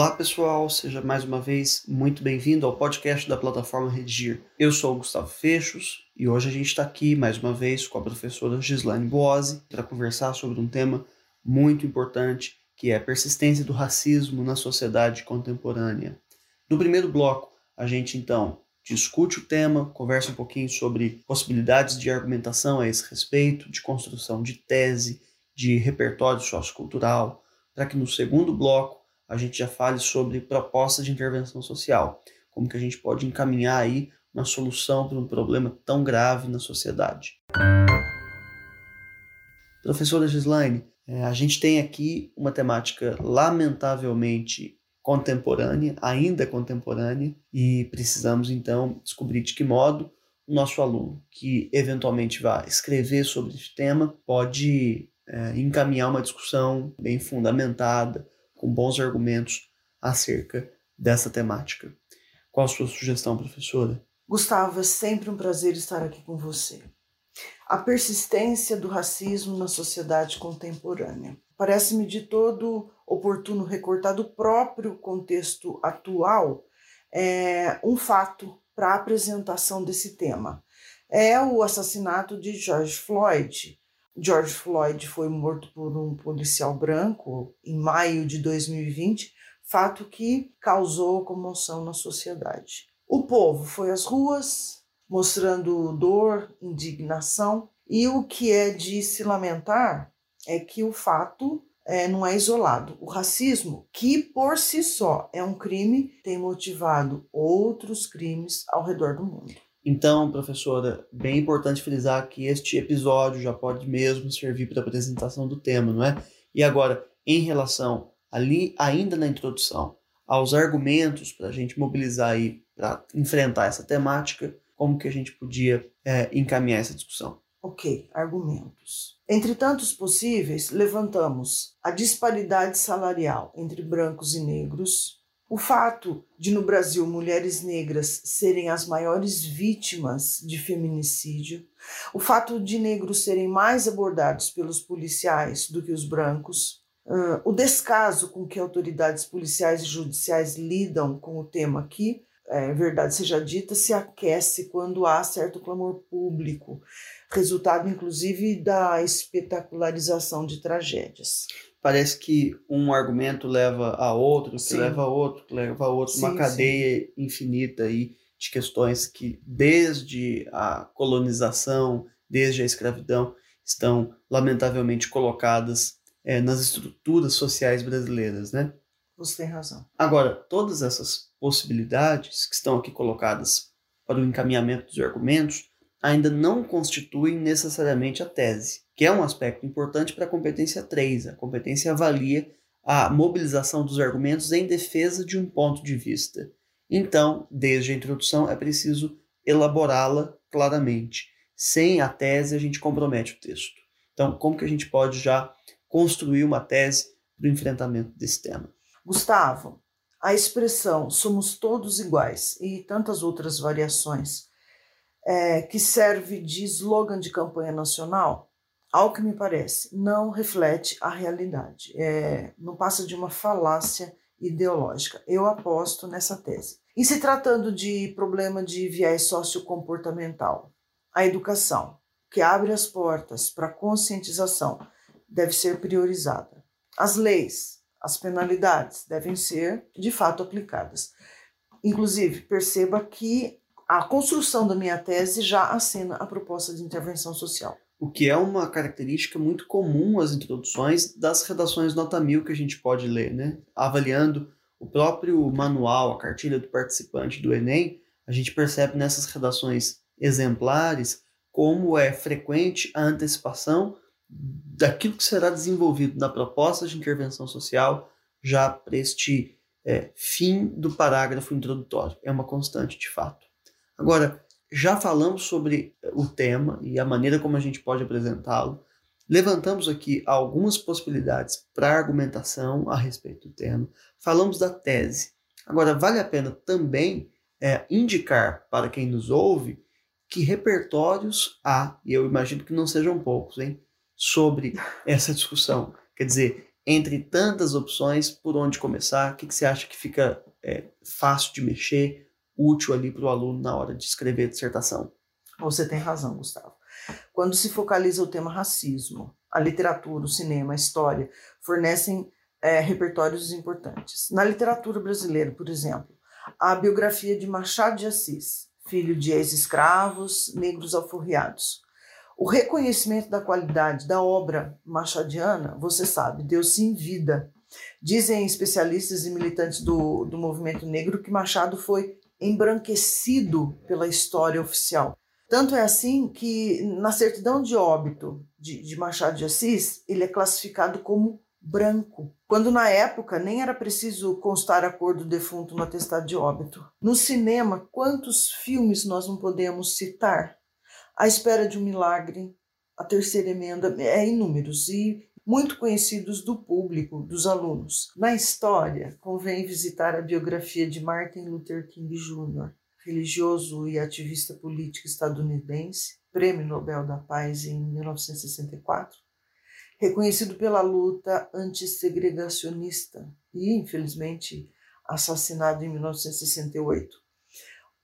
Olá pessoal, seja mais uma vez muito bem-vindo ao podcast da plataforma Redigir. Eu sou o Gustavo Fechos e hoje a gente está aqui mais uma vez com a professora Gislaine Boazzi para conversar sobre um tema muito importante que é a persistência do racismo na sociedade contemporânea. No primeiro bloco, a gente então discute o tema, conversa um pouquinho sobre possibilidades de argumentação a esse respeito, de construção de tese, de repertório sociocultural, para que no segundo bloco a gente já fale sobre proposta de intervenção social, como que a gente pode encaminhar aí uma solução para um problema tão grave na sociedade. Professora Gislaine, é, a gente tem aqui uma temática lamentavelmente contemporânea, ainda contemporânea, e precisamos então descobrir de que modo o nosso aluno, que eventualmente vai escrever sobre esse tema, pode é, encaminhar uma discussão bem fundamentada com bons argumentos acerca dessa temática. Qual a sua sugestão, professora? Gustavo, é sempre um prazer estar aqui com você. A persistência do racismo na sociedade contemporânea. Parece-me de todo oportuno recortar do próprio contexto atual é, um fato para a apresentação desse tema. É o assassinato de George Floyd, George Floyd foi morto por um policial branco em maio de 2020, fato que causou comoção na sociedade. O povo foi às ruas mostrando dor, indignação, e o que é de se lamentar é que o fato é, não é isolado. O racismo, que por si só é um crime, tem motivado outros crimes ao redor do mundo. Então, professora, bem importante frisar que este episódio já pode mesmo servir para a apresentação do tema, não é? E agora, em relação ali, ainda na introdução, aos argumentos para a gente mobilizar aí para enfrentar essa temática, como que a gente podia é, encaminhar essa discussão? Ok, argumentos. Entre tantos possíveis, levantamos a disparidade salarial entre brancos e negros, o fato de no Brasil mulheres negras serem as maiores vítimas de feminicídio, o fato de negros serem mais abordados pelos policiais do que os brancos, uh, o descaso com que autoridades policiais e judiciais lidam com o tema aqui, é, verdade seja dita, se aquece quando há certo clamor público, resultado inclusive da espetacularização de tragédias parece que um argumento leva a outro, que leva a outro, que leva a outro, sim, uma cadeia sim. infinita aí de questões que desde a colonização, desde a escravidão, estão lamentavelmente colocadas é, nas estruturas sociais brasileiras, né? Você tem razão. Agora, todas essas possibilidades que estão aqui colocadas para o encaminhamento dos argumentos ainda não constituem necessariamente a tese, que é um aspecto importante para a competência 3. A competência avalia a mobilização dos argumentos em defesa de um ponto de vista. Então, desde a introdução, é preciso elaborá-la claramente. Sem a tese, a gente compromete o texto. Então, como que a gente pode já construir uma tese para o enfrentamento desse tema? Gustavo, a expressão somos todos iguais e tantas outras variações é, que serve de slogan de campanha nacional, ao que me parece, não reflete a realidade. É, não passa de uma falácia ideológica. Eu aposto nessa tese. Em se tratando de problema de viés sociocomportamental, a educação, que abre as portas para conscientização, deve ser priorizada. As leis, as penalidades devem ser de fato aplicadas. Inclusive, perceba que a construção da minha tese já assina a proposta de intervenção social. O que é uma característica muito comum às introduções das redações nota mil que a gente pode ler, né? Avaliando o próprio manual, a cartilha do participante do Enem, a gente percebe nessas redações exemplares como é frequente a antecipação daquilo que será desenvolvido na proposta de intervenção social já para este é, fim do parágrafo introdutório. É uma constante de fato. Agora, já falamos sobre o tema e a maneira como a gente pode apresentá-lo. Levantamos aqui algumas possibilidades para argumentação a respeito do tema. Falamos da tese. Agora, vale a pena também é, indicar para quem nos ouve que repertórios há, e eu imagino que não sejam poucos, hein, sobre essa discussão. Quer dizer, entre tantas opções, por onde começar? O que, que você acha que fica é, fácil de mexer, útil ali para o aluno na hora de escrever a dissertação? Você tem razão, Gustavo. Quando se focaliza o tema racismo, a literatura, o cinema, a história fornecem é, repertórios importantes. Na literatura brasileira, por exemplo, a biografia de Machado de Assis, filho de ex-escravos, negros alforriados. O reconhecimento da qualidade da obra machadiana, você sabe, deu-se em vida. Dizem especialistas e militantes do, do movimento negro que Machado foi embranquecido pela história oficial. Tanto é assim que na certidão de óbito de, de Machado de Assis, ele é classificado como branco, quando na época nem era preciso constar a cor do defunto no atestado de óbito. No cinema, quantos filmes nós não podemos citar? A Espera de um Milagre, A Terceira Emenda, é inúmeros e muito conhecidos do público, dos alunos. Na história, convém visitar a biografia de Martin Luther King Jr., religioso e ativista político estadunidense, Prêmio Nobel da Paz em 1964, reconhecido pela luta antissegregacionista e, infelizmente, assassinado em 1968.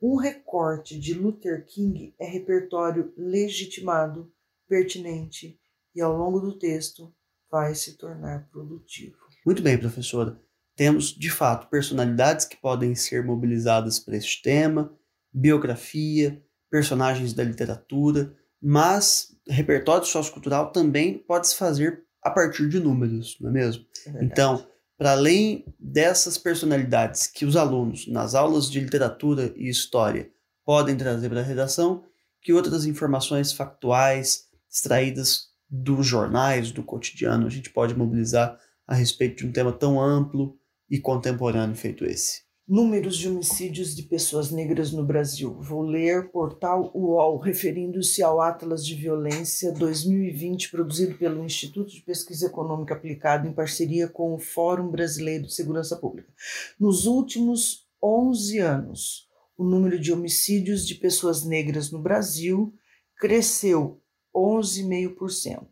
Um recorte de Luther King é repertório legitimado, pertinente e, ao longo do texto, vai se tornar produtivo. Muito bem, professora. Temos, de fato, personalidades que podem ser mobilizadas para este tema, biografia, personagens da literatura, mas repertório sociocultural também pode se fazer a partir de números, não é mesmo? É então, para além dessas personalidades que os alunos, nas aulas de literatura e história, podem trazer para a redação, que outras informações factuais extraídas dos jornais, do cotidiano, a gente pode mobilizar a respeito de um tema tão amplo e contemporâneo feito esse. Números de homicídios de pessoas negras no Brasil. Vou ler portal UOL, referindo-se ao Atlas de Violência 2020, produzido pelo Instituto de Pesquisa Econômica Aplicada em parceria com o Fórum Brasileiro de Segurança Pública. Nos últimos 11 anos, o número de homicídios de pessoas negras no Brasil cresceu 11,5%.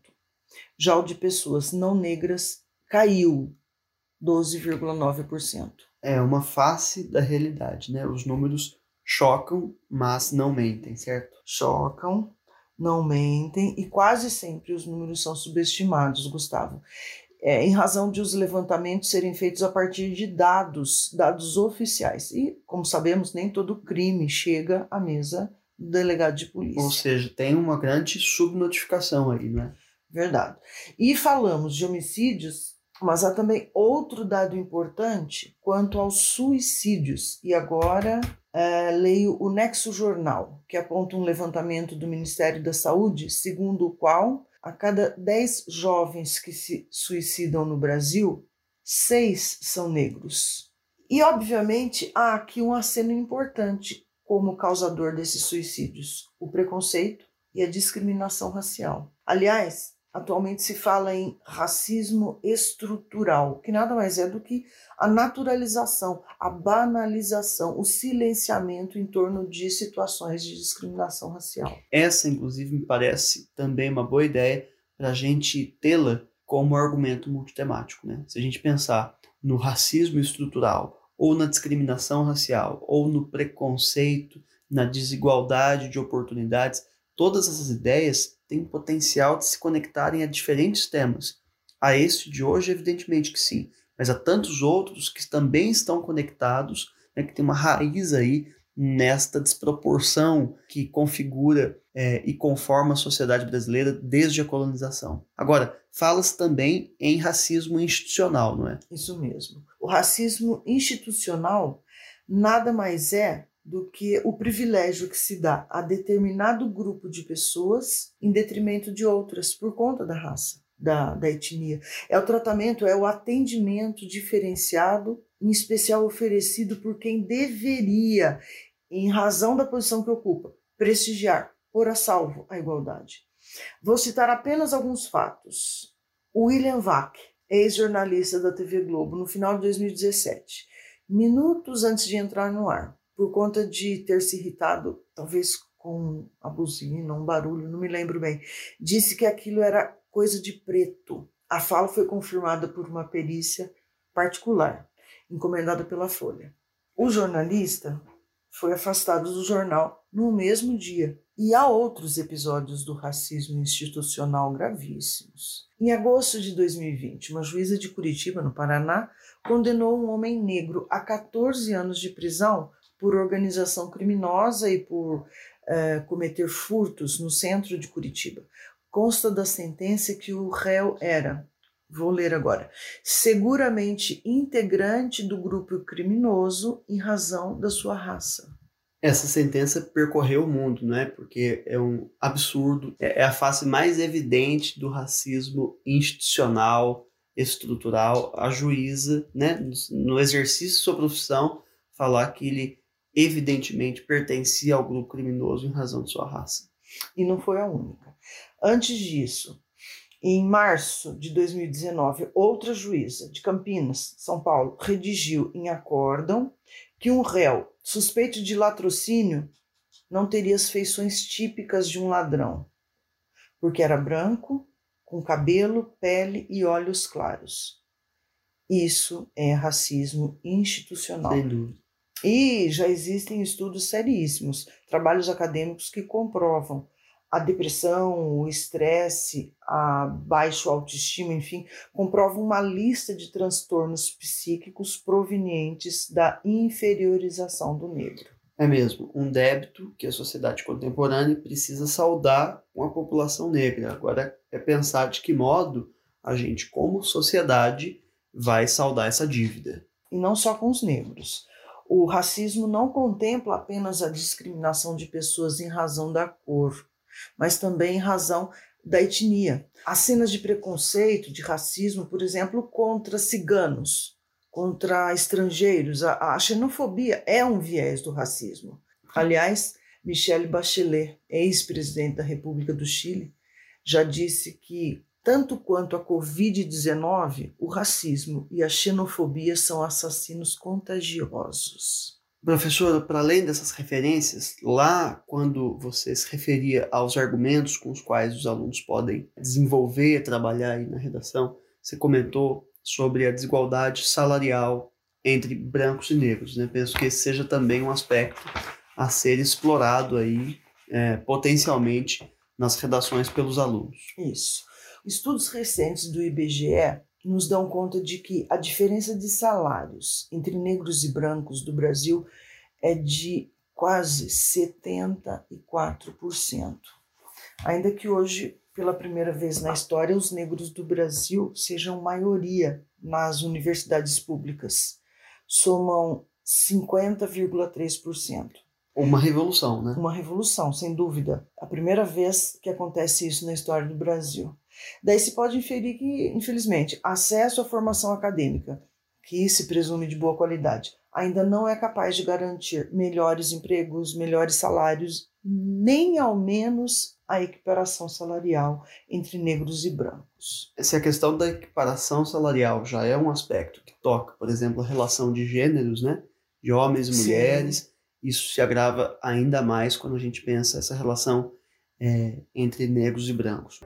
Já o de pessoas não negras caiu 12,9% é uma face da realidade, né? Os números chocam, mas não mentem, certo? Chocam, não mentem e quase sempre os números são subestimados, Gustavo. É, em razão de os levantamentos serem feitos a partir de dados, dados oficiais. E, como sabemos, nem todo crime chega à mesa do delegado de polícia. Ou seja, tem uma grande subnotificação aí, né? Verdade. E falamos de homicídios mas há também outro dado importante quanto aos suicídios. E agora é, leio o Nexo Jornal, que aponta um levantamento do Ministério da Saúde, segundo o qual a cada 10 jovens que se suicidam no Brasil, seis são negros. E, obviamente, há aqui um aceno importante como causador desses suicídios: o preconceito e a discriminação racial. Aliás, Atualmente se fala em racismo estrutural, que nada mais é do que a naturalização, a banalização, o silenciamento em torno de situações de discriminação racial. Essa, inclusive, me parece também uma boa ideia para a gente tê-la como argumento multitemático. Né? Se a gente pensar no racismo estrutural, ou na discriminação racial, ou no preconceito, na desigualdade de oportunidades, todas essas ideias têm potencial de se conectarem a diferentes temas. A este de hoje, evidentemente que sim, mas há tantos outros que também estão conectados, né, que tem uma raiz aí nesta desproporção que configura é, e conforma a sociedade brasileira desde a colonização. Agora, fala-se também em racismo institucional, não é? Isso mesmo. O racismo institucional nada mais é do que o privilégio que se dá a determinado grupo de pessoas em detrimento de outras, por conta da raça, da, da etnia. É o tratamento, é o atendimento diferenciado, em especial oferecido por quem deveria, em razão da posição que ocupa, prestigiar, pôr a salvo a igualdade. Vou citar apenas alguns fatos. William Vac, ex-jornalista da TV Globo, no final de 2017, minutos antes de entrar no ar, por conta de ter se irritado, talvez com a buzina, um barulho, não me lembro bem. Disse que aquilo era coisa de preto. A fala foi confirmada por uma perícia particular, encomendada pela Folha. O jornalista foi afastado do jornal no mesmo dia. E há outros episódios do racismo institucional gravíssimos. Em agosto de 2020, uma juíza de Curitiba, no Paraná, condenou um homem negro a 14 anos de prisão por organização criminosa e por eh, cometer furtos no centro de Curitiba. Consta da sentença que o réu era vou ler agora, seguramente integrante do grupo criminoso em razão da sua raça. Essa sentença percorreu o mundo, não é? Porque é um absurdo, é, é a face mais evidente do racismo institucional, estrutural. A juíza, né, no exercício de sua profissão, falar que ele evidentemente pertencia ao grupo criminoso em razão de sua raça. E não foi a única. Antes disso, em março de 2019, outra juíza de Campinas, São Paulo, redigiu em acórdão que um réu suspeito de latrocínio não teria as feições típicas de um ladrão, porque era branco, com cabelo, pele e olhos claros. Isso é racismo institucional. E já existem estudos seríssimos, trabalhos acadêmicos que comprovam a depressão, o estresse, a baixo autoestima, enfim, comprovam uma lista de transtornos psíquicos provenientes da inferiorização do negro. É mesmo, um débito que a sociedade contemporânea precisa saldar com a população negra. Agora é pensar de que modo a gente, como sociedade, vai saldar essa dívida. E não só com os negros. O racismo não contempla apenas a discriminação de pessoas em razão da cor, mas também em razão da etnia. As cenas de preconceito, de racismo, por exemplo, contra ciganos, contra estrangeiros, a, a xenofobia é um viés do racismo. Aliás, Michelle Bachelet, ex-presidente da República do Chile, já disse que, tanto quanto a Covid-19, o racismo e a xenofobia são assassinos contagiosos. Professora, para além dessas referências, lá quando você se referia aos argumentos com os quais os alunos podem desenvolver, trabalhar aí na redação, você comentou sobre a desigualdade salarial entre brancos e negros. Né? Penso que esse seja também um aspecto a ser explorado aí é, potencialmente nas redações pelos alunos. Isso. Estudos recentes do IBGE nos dão conta de que a diferença de salários entre negros e brancos do Brasil é de quase 74%. Ainda que hoje, pela primeira vez na história, os negros do Brasil sejam maioria nas universidades públicas, somam 50,3%. Uma revolução, né? Uma revolução, sem dúvida. A primeira vez que acontece isso na história do Brasil. Daí se pode inferir que, infelizmente, acesso à formação acadêmica, que se presume de boa qualidade, ainda não é capaz de garantir melhores empregos, melhores salários, nem ao menos a equiparação salarial entre negros e brancos. Se a questão da equiparação salarial já é um aspecto que toca, por exemplo, a relação de gêneros, né, de homens e mulheres, Sim. isso se agrava ainda mais quando a gente pensa essa relação é, entre negros e brancos.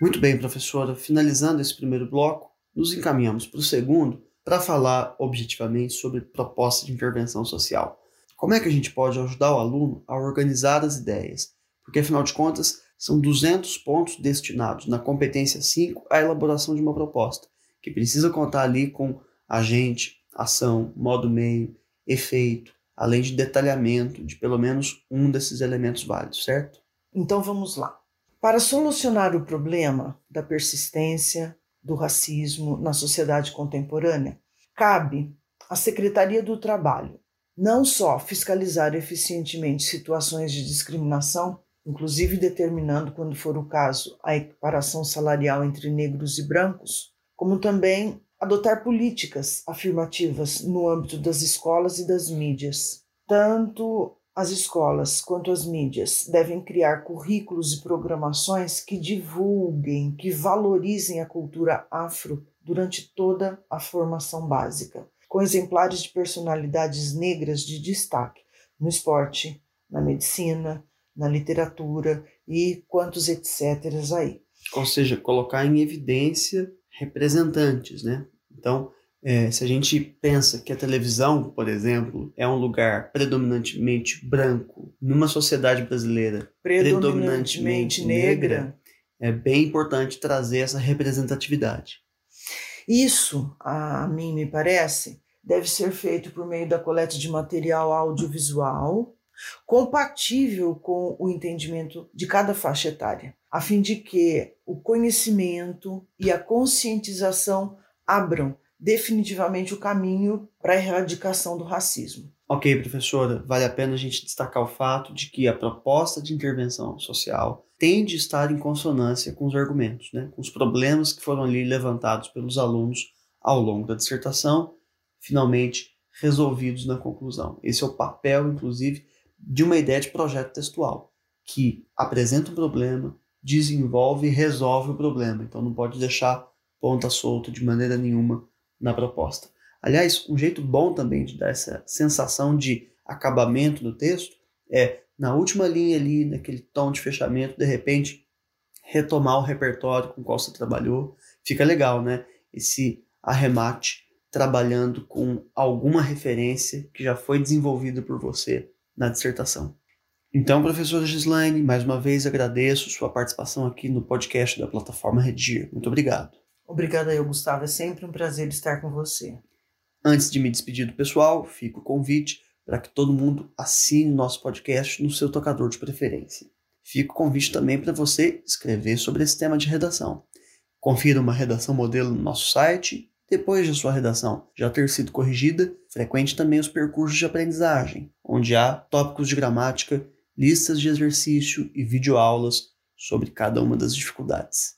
Muito bem, professora. Finalizando esse primeiro bloco, nos encaminhamos para o segundo para falar objetivamente sobre proposta de intervenção social. Como é que a gente pode ajudar o aluno a organizar as ideias? Porque, afinal de contas, são 200 pontos destinados na competência 5 à elaboração de uma proposta, que precisa contar ali com agente, ação, modo meio, efeito, além de detalhamento de pelo menos um desses elementos válidos, certo? Então vamos lá. Para solucionar o problema da persistência do racismo na sociedade contemporânea, cabe à Secretaria do Trabalho não só fiscalizar eficientemente situações de discriminação, inclusive determinando, quando for o caso, a equiparação salarial entre negros e brancos, como também adotar políticas afirmativas no âmbito das escolas e das mídias, tanto as escolas quanto as mídias devem criar currículos e programações que divulguem, que valorizem a cultura afro durante toda a formação básica, com exemplares de personalidades negras de destaque no esporte, na medicina, na literatura e quantos etc. aí. Ou seja, colocar em evidência representantes, né? Então, é, se a gente pensa que a televisão, por exemplo, é um lugar predominantemente branco, numa sociedade brasileira predominantemente, predominantemente negra, negra, é bem importante trazer essa representatividade. Isso, a mim me parece, deve ser feito por meio da coleta de material audiovisual compatível com o entendimento de cada faixa etária, a fim de que o conhecimento e a conscientização abram definitivamente o caminho para a erradicação do racismo. Ok, professora, vale a pena a gente destacar o fato de que a proposta de intervenção social tende a estar em consonância com os argumentos, né, com os problemas que foram ali levantados pelos alunos ao longo da dissertação, finalmente resolvidos na conclusão. Esse é o papel, inclusive, de uma ideia de projeto textual, que apresenta um problema, desenvolve e resolve o problema. Então não pode deixar ponta solta de maneira nenhuma na proposta. Aliás, um jeito bom também de dar essa sensação de acabamento do texto é, na última linha ali, naquele tom de fechamento, de repente, retomar o repertório com o qual você trabalhou. Fica legal, né? Esse arremate trabalhando com alguma referência que já foi desenvolvida por você na dissertação. Então, professora Gislaine, mais uma vez agradeço sua participação aqui no podcast da plataforma Redir. Muito obrigado. Obrigada eu, Gustavo. É sempre um prazer estar com você. Antes de me despedir do pessoal, fica o convite para que todo mundo assine nosso podcast no seu tocador de preferência. Fica o convite também para você escrever sobre esse tema de redação. Confira uma redação modelo no nosso site. Depois de sua redação já ter sido corrigida, frequente também os percursos de aprendizagem, onde há tópicos de gramática, listas de exercício e videoaulas sobre cada uma das dificuldades.